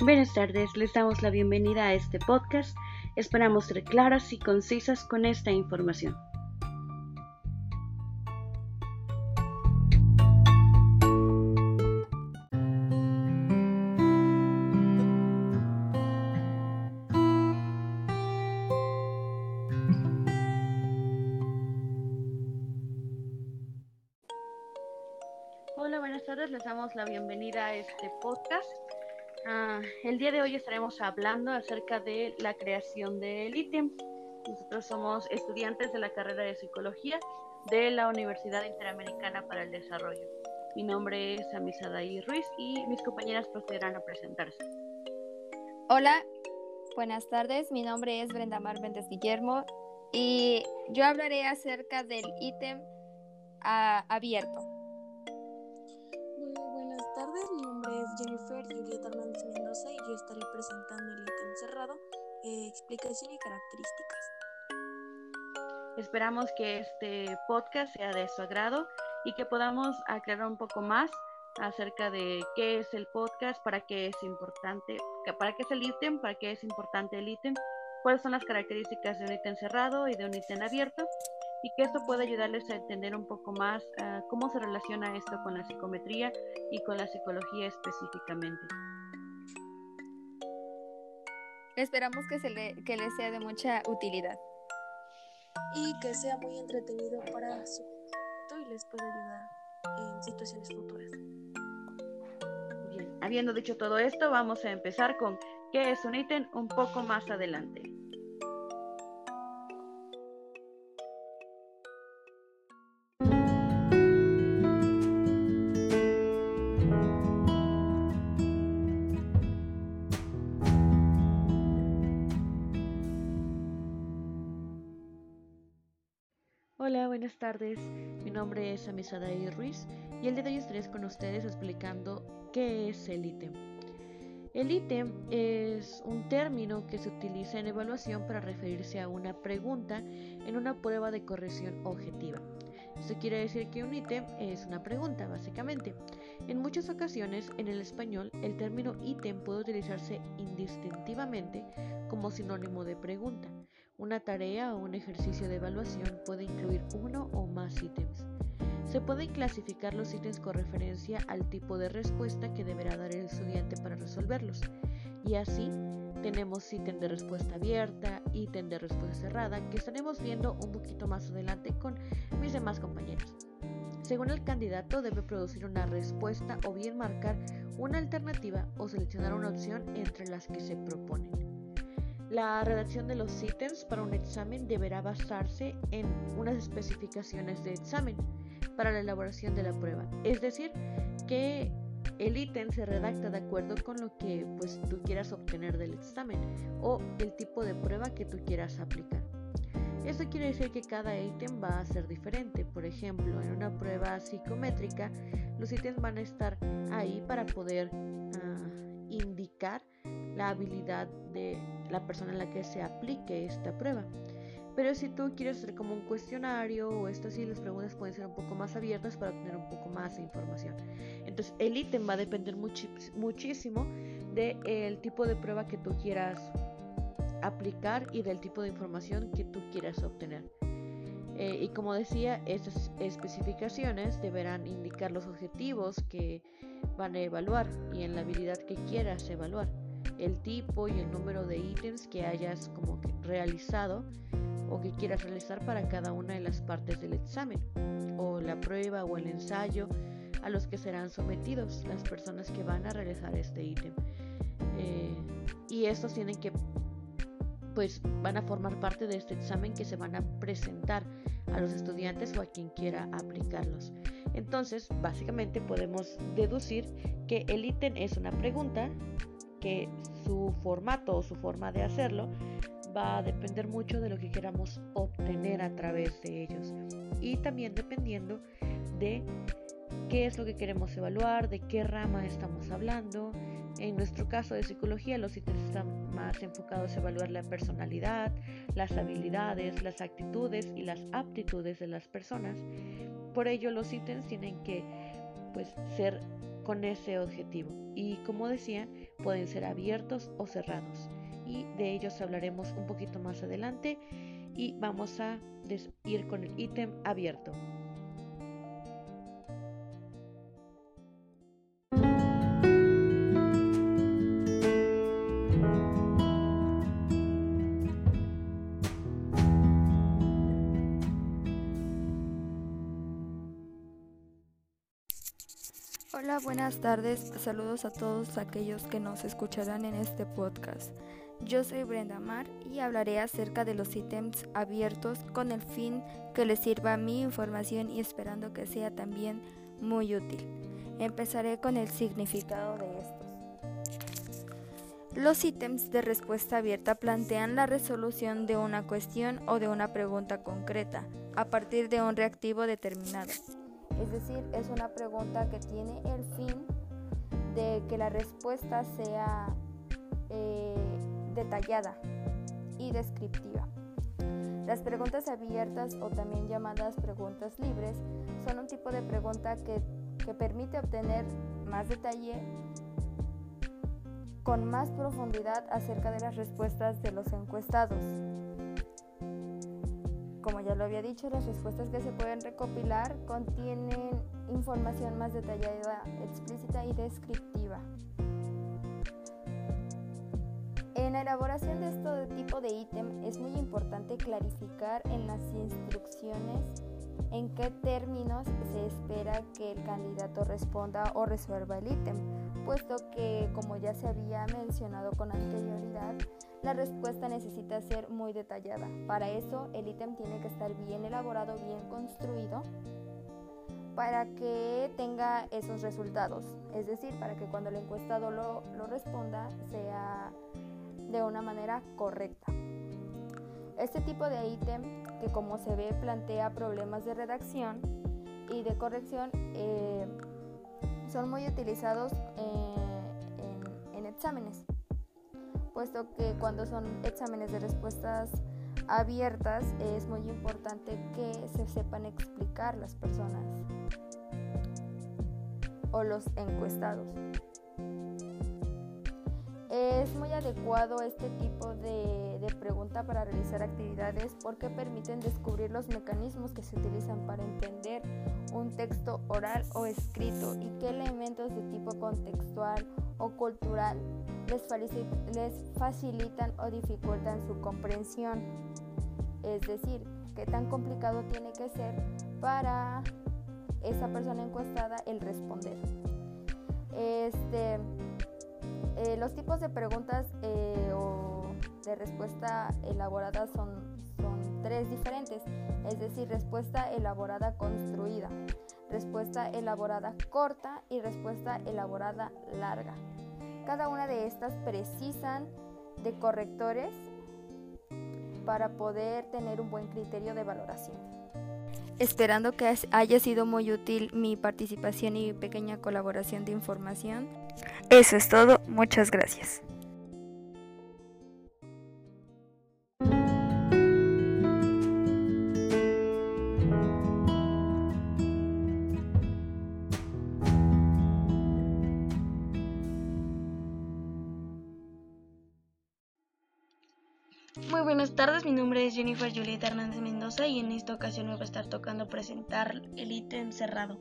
Buenas tardes, les damos la bienvenida a este podcast. Esperamos ser claras y concisas con esta información. Hola, buenas tardes, les damos la bienvenida a este podcast. Ah, el día de hoy estaremos hablando acerca de la creación del ítem. Nosotros somos estudiantes de la carrera de psicología de la Universidad Interamericana para el Desarrollo. Mi nombre es Amisadaí Ruiz y mis compañeras procederán a presentarse. Hola, buenas tardes. Mi nombre es Brenda Mar Méndez Guillermo y yo hablaré acerca del ítem ah, abierto. Muy buenas tardes, Julieta Hernández Mendoza y yo estaré presentando el ítem cerrado, eh, explicación y características. Esperamos que este podcast sea de su agrado y que podamos aclarar un poco más acerca de qué es el podcast, para qué es importante, para qué es el ítem, para qué es importante el ítem, cuáles son las características de un ítem cerrado y de un ítem abierto y que esto puede ayudarles a entender un poco más uh, cómo se relaciona esto con la psicometría y con la psicología específicamente. Esperamos que, se le, que les sea de mucha utilidad. Y que sea muy entretenido para su y les pueda ayudar en situaciones futuras. Bien, habiendo dicho todo esto, vamos a empezar con qué es un ítem un poco más adelante. Hola, buenas tardes. Mi nombre es Amisadaí Ruiz y el día de hoy estaré con ustedes explicando qué es el ítem. El ítem es un término que se utiliza en evaluación para referirse a una pregunta en una prueba de corrección objetiva. Esto quiere decir que un ítem es una pregunta, básicamente. En muchas ocasiones, en el español, el término ítem puede utilizarse indistintivamente como sinónimo de pregunta. Una tarea o un ejercicio de evaluación puede incluir uno o más ítems. Se pueden clasificar los ítems con referencia al tipo de respuesta que deberá dar el estudiante para resolverlos. Y así tenemos ítem de respuesta abierta, ítem de respuesta cerrada, que estaremos viendo un poquito más adelante con mis demás compañeros. Según el candidato debe producir una respuesta o bien marcar una alternativa o seleccionar una opción entre las que se proponen. La redacción de los ítems para un examen deberá basarse en unas especificaciones de examen para la elaboración de la prueba. Es decir, que el ítem se redacta de acuerdo con lo que pues, tú quieras obtener del examen o el tipo de prueba que tú quieras aplicar. Esto quiere decir que cada ítem va a ser diferente. Por ejemplo, en una prueba psicométrica, los ítems van a estar ahí para poder uh, indicar la habilidad de la persona en la que se aplique esta prueba. Pero si tú quieres hacer como un cuestionario o esto así, las preguntas pueden ser un poco más abiertas para obtener un poco más de información. Entonces el ítem va a depender muchísimo del tipo de prueba que tú quieras aplicar y del tipo de información que tú quieras obtener. Eh, y como decía, estas especificaciones deberán indicar los objetivos que van a evaluar y en la habilidad que quieras evaluar el tipo y el número de ítems que hayas como que realizado o que quieras realizar para cada una de las partes del examen o la prueba o el ensayo a los que serán sometidos las personas que van a realizar este ítem. Eh, y estos tienen que, pues van a formar parte de este examen que se van a presentar a los estudiantes o a quien quiera aplicarlos. Entonces, básicamente podemos deducir que el ítem es una pregunta que su formato o su forma de hacerlo va a depender mucho de lo que queramos obtener a través de ellos y también dependiendo de qué es lo que queremos evaluar, de qué rama estamos hablando. En nuestro caso de psicología, los ítems están más enfocados a evaluar la personalidad, las habilidades, las actitudes y las aptitudes de las personas. Por ello, los ítems tienen que pues ser con ese objetivo. Y como decía, pueden ser abiertos o cerrados. Y de ellos hablaremos un poquito más adelante y vamos a ir con el ítem abierto. Hola, buenas tardes. Saludos a todos aquellos que nos escucharán en este podcast. Yo soy Brenda Mar y hablaré acerca de los ítems abiertos con el fin que les sirva mi información y esperando que sea también muy útil. Empezaré con el significado de estos. Los ítems de respuesta abierta plantean la resolución de una cuestión o de una pregunta concreta a partir de un reactivo determinado. Es decir, es una pregunta que tiene el fin de que la respuesta sea eh, detallada y descriptiva. Las preguntas abiertas o también llamadas preguntas libres son un tipo de pregunta que, que permite obtener más detalle con más profundidad acerca de las respuestas de los encuestados. Como ya lo había dicho, las respuestas que se pueden recopilar contienen información más detallada, explícita y descriptiva. En la elaboración de este tipo de ítem es muy importante clarificar en las instrucciones en qué términos se espera que el candidato responda o resuelva el ítem, puesto que, como ya se había mencionado con anterioridad, la respuesta necesita ser muy detallada. Para eso, el ítem tiene que estar bien elaborado, bien construido, para que tenga esos resultados. Es decir, para que cuando el encuestado lo, responda sea de una manera correcta. Este tipo de ítem, que como se ve plantea problemas de redacción y de corrección, eh, son muy utilizados en, en exámenes, puesto que cuando son exámenes de respuestas abiertas es muy importante que se sepan explicar las personas o los encuestados. Es muy adecuado este tipo de, pregunta para realizar actividades porque permiten descubrir los mecanismos que se utilizan para entender un texto oral o escrito y qué elementos de tipo contextual o cultural les, les facilitan o dificultan su comprensión. Es decir, qué tan complicado tiene que ser para esa persona encuestada el responder. Este, eh, los tipos de preguntas eh, o de respuesta elaborada son, son tres diferentes, es decir, respuesta elaborada construida, respuesta elaborada corta y respuesta elaborada larga. Cada una de estas precisan de correctores para poder tener un buen criterio de valoración. Esperando que haya sido muy útil mi participación y pequeña colaboración de información. Eso es todo, muchas gracias. Muy buenas tardes, mi nombre es Jennifer Julieta Hernández Mendoza y en esta ocasión me voy a estar tocando presentar el ítem cerrado,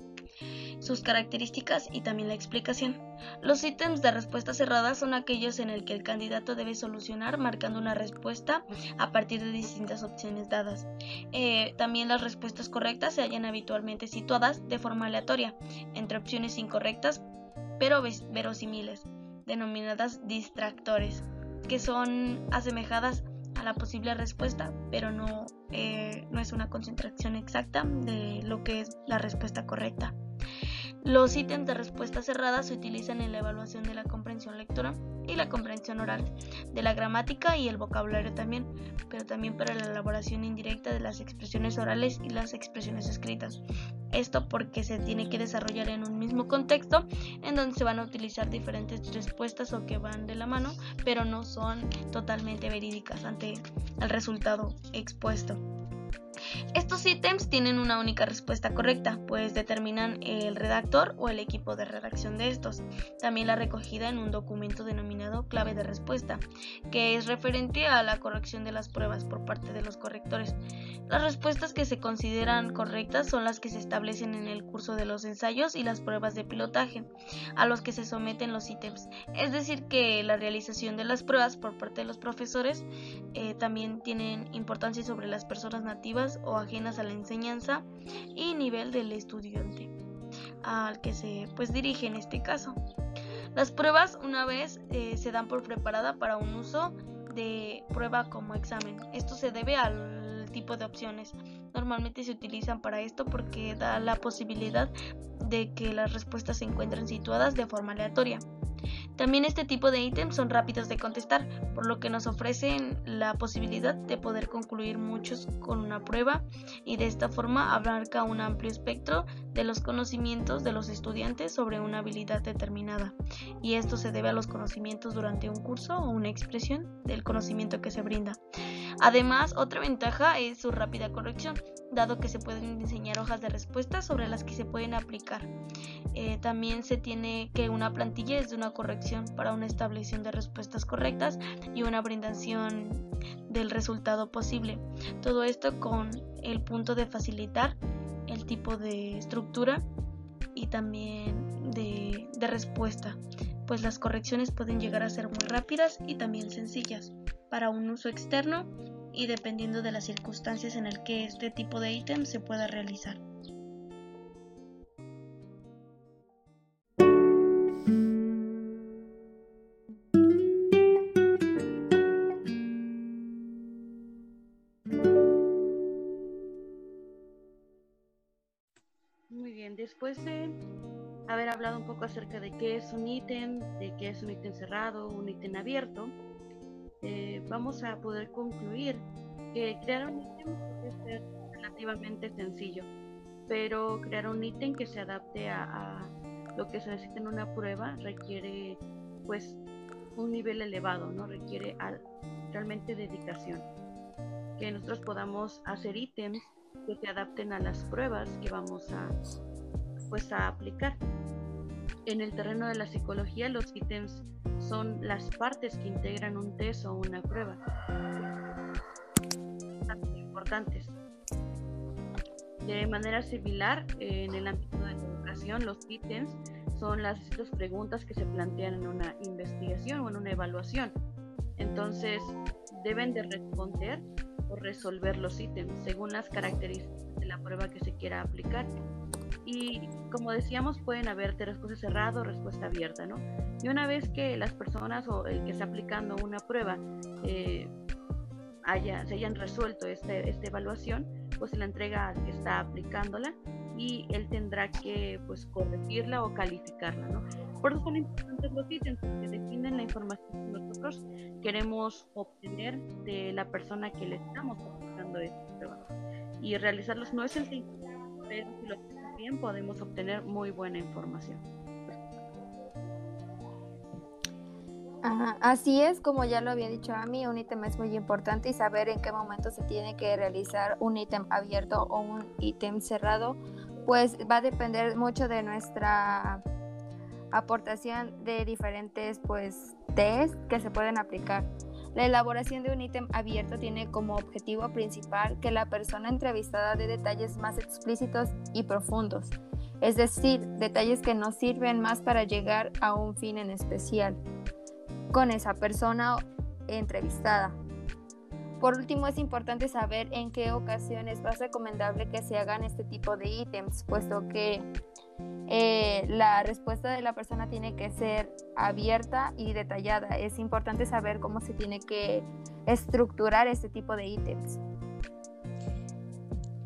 sus características y también la explicación. Los ítems de respuesta cerrada son aquellos en el que el candidato debe solucionar marcando una respuesta a partir de distintas opciones dadas. Eh, también las respuestas correctas se hallan habitualmente situadas de forma aleatoria entre opciones incorrectas pero verosímiles, denominadas distractores, que son asemejadas a la posible respuesta, pero no, eh, no es una concentración exacta de lo que es la respuesta correcta. Los ítems de respuesta cerrada se utilizan en la evaluación de la comprensión lectora y la comprensión oral, de la gramática y el vocabulario también, pero también para la elaboración indirecta de las expresiones orales y las expresiones escritas. Esto porque se tiene que desarrollar en un mismo contexto en donde se van a utilizar diferentes respuestas o que van de la mano, pero no son totalmente verídicas ante el resultado expuesto. Estos ítems tienen una única respuesta correcta, pues determinan el redactor o el equipo de redacción de estos. También la recogida en un documento denominado clave de respuesta, que es referente a la corrección de las pruebas por parte de los correctores. Las respuestas que se consideran correctas son las que se establecen en el curso de los ensayos y las pruebas de pilotaje, a los que se someten los ítems. Es decir, que la realización de las pruebas por parte de los profesores eh, también tienen importancia sobre las personas o ajenas a la enseñanza y nivel del estudiante al que se pues dirige en este caso. Las pruebas una vez eh, se dan por preparada para un uso de prueba como examen. Esto se debe al tipo de opciones. Normalmente se utilizan para esto porque da la posibilidad de que las respuestas se encuentren situadas de forma aleatoria. También este tipo de ítems son rápidos de contestar, por lo que nos ofrecen la posibilidad de poder concluir muchos con una prueba y de esta forma abarca un amplio espectro de los conocimientos de los estudiantes sobre una habilidad determinada. Y esto se debe a los conocimientos durante un curso o una expresión del conocimiento que se brinda. Además, otra ventaja es su rápida corrección, dado que se pueden diseñar hojas de respuesta sobre las que se pueden aplicar. Eh, también se tiene que una plantilla es de una corrección para una establección de respuestas correctas y una brindación del resultado posible. Todo esto con el punto de facilitar el tipo de estructura y también de, de respuesta, pues las correcciones pueden llegar a ser muy rápidas y también sencillas para un uso externo y dependiendo de las circunstancias en el que este tipo de ítem se pueda realizar. después de haber hablado un poco acerca de qué es un ítem, de qué es un ítem cerrado, un ítem abierto, eh, vamos a poder concluir que crear un ítem puede ser relativamente sencillo, pero crear un ítem que se adapte a, lo que se necesita en una prueba requiere pues un nivel elevado, no requiere realmente dedicación. Que nosotros podamos hacer ítems que se adapten a las pruebas que vamos a pues a aplicar. En el terreno de la psicología, los ítems son las partes que integran un test o una prueba. Importantes. De manera similar, en el ámbito de la educación, los ítems son las preguntas que se plantean en una investigación o en una evaluación. Entonces, deben de responder o resolver los ítems según las características de la prueba que se quiera aplicar y como decíamos pueden haber respuesta cerrada o respuesta abierta, ¿no? Y una vez que las personas o el que está aplicando una prueba eh, haya, se hayan resuelto este, esta evaluación, pues se la entrega al que está aplicándola y él tendrá que pues corregirla o calificarla, ¿no? Por eso son importantes los ítems que definen la información que nosotros queremos obtener de la persona que le estamos aplicando esta prueba. Y realizarlos no es el pero si lo podemos obtener muy buena información. así es, como ya lo había dicho a mí, un ítem es muy importante y saber en qué momento se tiene que realizar un ítem abierto o un ítem cerrado, pues va a depender mucho de nuestra aportación de diferentes pues test que se pueden aplicar. La elaboración de un ítem abierto tiene como objetivo principal que la persona entrevistada dé detalles más explícitos y profundos, es decir, detalles que nos sirven más para llegar a un fin en especial con esa persona entrevistada. Por último, es importante saber en qué ocasiones es más recomendable que se hagan este tipo de ítems, puesto que eh, la respuesta de la persona tiene que ser abierta y detallada. Es importante saber cómo se tiene que estructurar este tipo de ítems.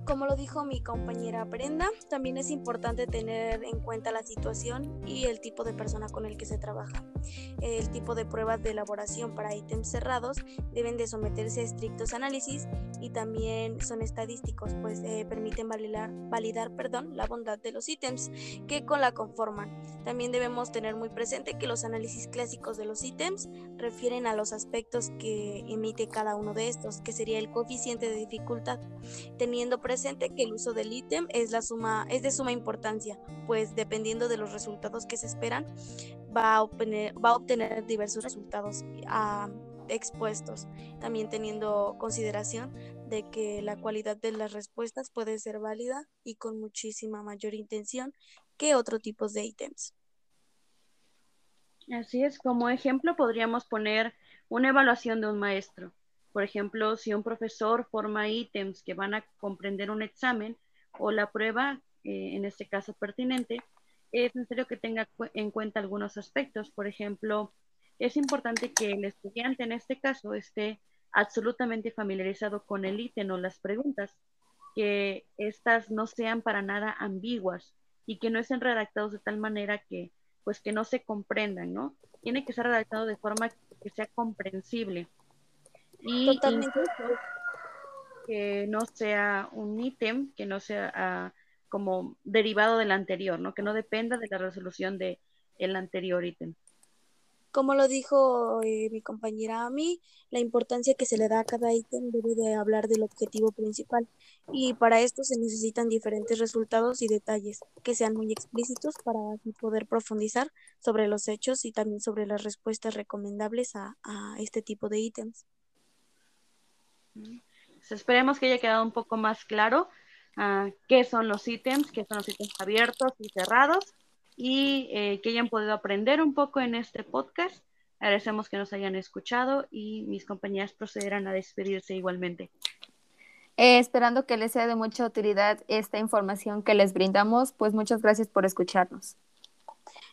Como lo dijo mi compañera Brenda, también es importante tener en cuenta la situación y el tipo de persona con el que se trabaja. El tipo de pruebas de elaboración para ítems cerrados deben de someterse a estrictos análisis y también son estadísticos, pues eh, permiten validar, validar perdón, la bondad de los ítems que con la conforman. También debemos tener muy presente que los análisis clásicos de los ítems refieren a los aspectos que emite cada uno de estos, que sería el coeficiente de dificultad, teniendo presente que el uso del ítem es, la suma, es de suma importancia, pues dependiendo de los resultados que se esperan, va a obtener, va a obtener diversos resultados ah, expuestos, también teniendo consideración de que la cualidad de las respuestas puede ser válida y con muchísima mayor intención que otro tipos de ítems. Así es, como ejemplo podríamos poner una evaluación de un maestro. Por ejemplo, si un profesor forma ítems que van a comprender un examen o la prueba, eh, en este caso pertinente, es necesario que tenga en cuenta algunos aspectos. Por ejemplo, es importante que el estudiante en este caso esté absolutamente familiarizado con el ítem o las preguntas, que éstas no sean para nada ambiguas y que no estén redactados de tal manera que pues que no se comprendan, ¿no? Tiene que ser redactado de forma que sea comprensible. Y que no sea un ítem, que no sea ah, como derivado del anterior, ¿no? Que no dependa de la resolución del el anterior ítem. Como lo dijo eh, mi compañera a mí, la importancia que se le da a cada ítem debe de hablar del objetivo principal y para esto se necesitan diferentes resultados y detalles que sean muy explícitos para poder profundizar sobre los hechos y también sobre las respuestas recomendables a este tipo de ítems esperemos que haya quedado un poco más claro uh, qué son los ítems, qué son los ítems abiertos y cerrados y eh, que hayan podido aprender un poco en este podcast. Agradecemos que nos hayan escuchado y mis compañeras procederán a despedirse igualmente. Eh, esperando que les sea de mucha utilidad esta información que les brindamos, pues muchas gracias por escucharnos.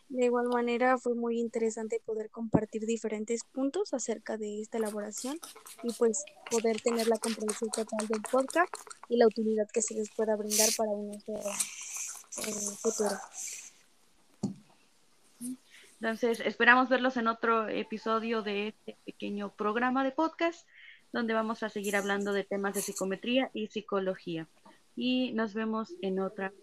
De igual manera, fue muy interesante poder compartir diferentes puntos acerca de esta elaboración y pues poder tener la comprensión total del podcast y la utilidad que se les pueda brindar para un eh, futuro. Entonces, esperamos verlos en otro episodio de este pequeño programa de podcast, donde vamos a seguir hablando de temas de psicometría y psicología. Y nos vemos en otra.